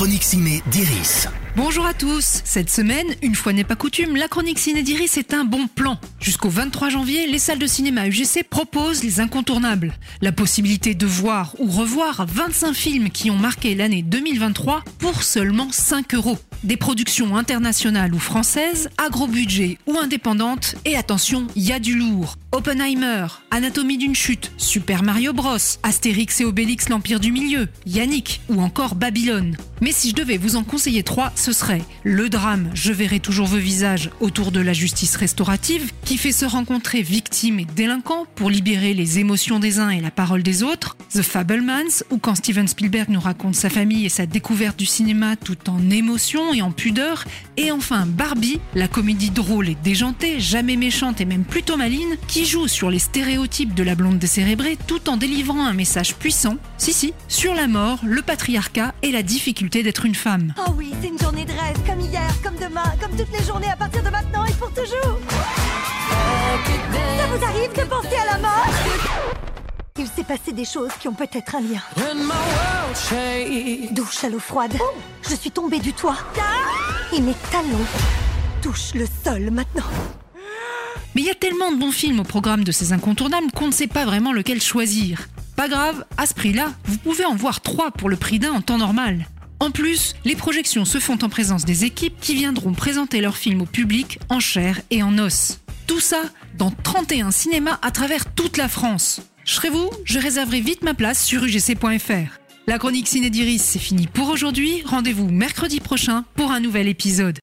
chronique ciné d'Iris. Bonjour à tous. Cette semaine, une fois n'est pas coutume, la chronique ciné d'Iris est un bon plan. Jusqu'au 23 janvier, les salles de cinéma UGC proposent les incontournables. La possibilité de voir ou revoir 25 films qui ont marqué l'année 2023 pour seulement 5 euros. Des productions internationales ou françaises, à gros budget ou indépendantes, et attention, il y a du lourd. Oppenheimer, Anatomie d'une chute, Super Mario Bros, Astérix et Obélix l'Empire du Milieu, Yannick ou encore Babylone. Mais si je devais vous en conseiller trois, ce serait le drame Je verrai toujours vos visages autour de la justice restaurative, qui fait se rencontrer victimes et délinquants pour libérer les émotions des uns et la parole des autres, The Fablemans, ou quand Steven Spielberg nous raconte sa famille et sa découverte du cinéma tout en émotion et en pudeur, et enfin Barbie, la comédie drôle et déjantée, jamais méchante et même plutôt maligne, qui joue sur les stéréotypes de la blonde décérébrée tout en délivrant un message puissant, si si, sur la mort, le patriarcat et la difficulté d'être une femme. Oh oui, c'est une journée de rêve, comme hier, comme demain, comme toutes les journées à partir de maintenant et pour toujours. Il s'est passé des choses qui ont peut-être un lien. Douche à l'eau froide. Je suis tombée du toit. Et mes talons touchent le sol maintenant. Mais il y a tellement de bons films au programme de ces incontournables qu'on ne sait pas vraiment lequel choisir. Pas grave, à ce prix-là, vous pouvez en voir trois pour le prix d'un en temps normal. En plus, les projections se font en présence des équipes qui viendront présenter leurs films au public en chair et en os. Tout ça dans 31 cinémas à travers toute la France. Je serai vous, je réserverai vite ma place sur ugc.fr. La chronique Ciné d'Iris, c'est fini pour aujourd'hui. Rendez-vous mercredi prochain pour un nouvel épisode.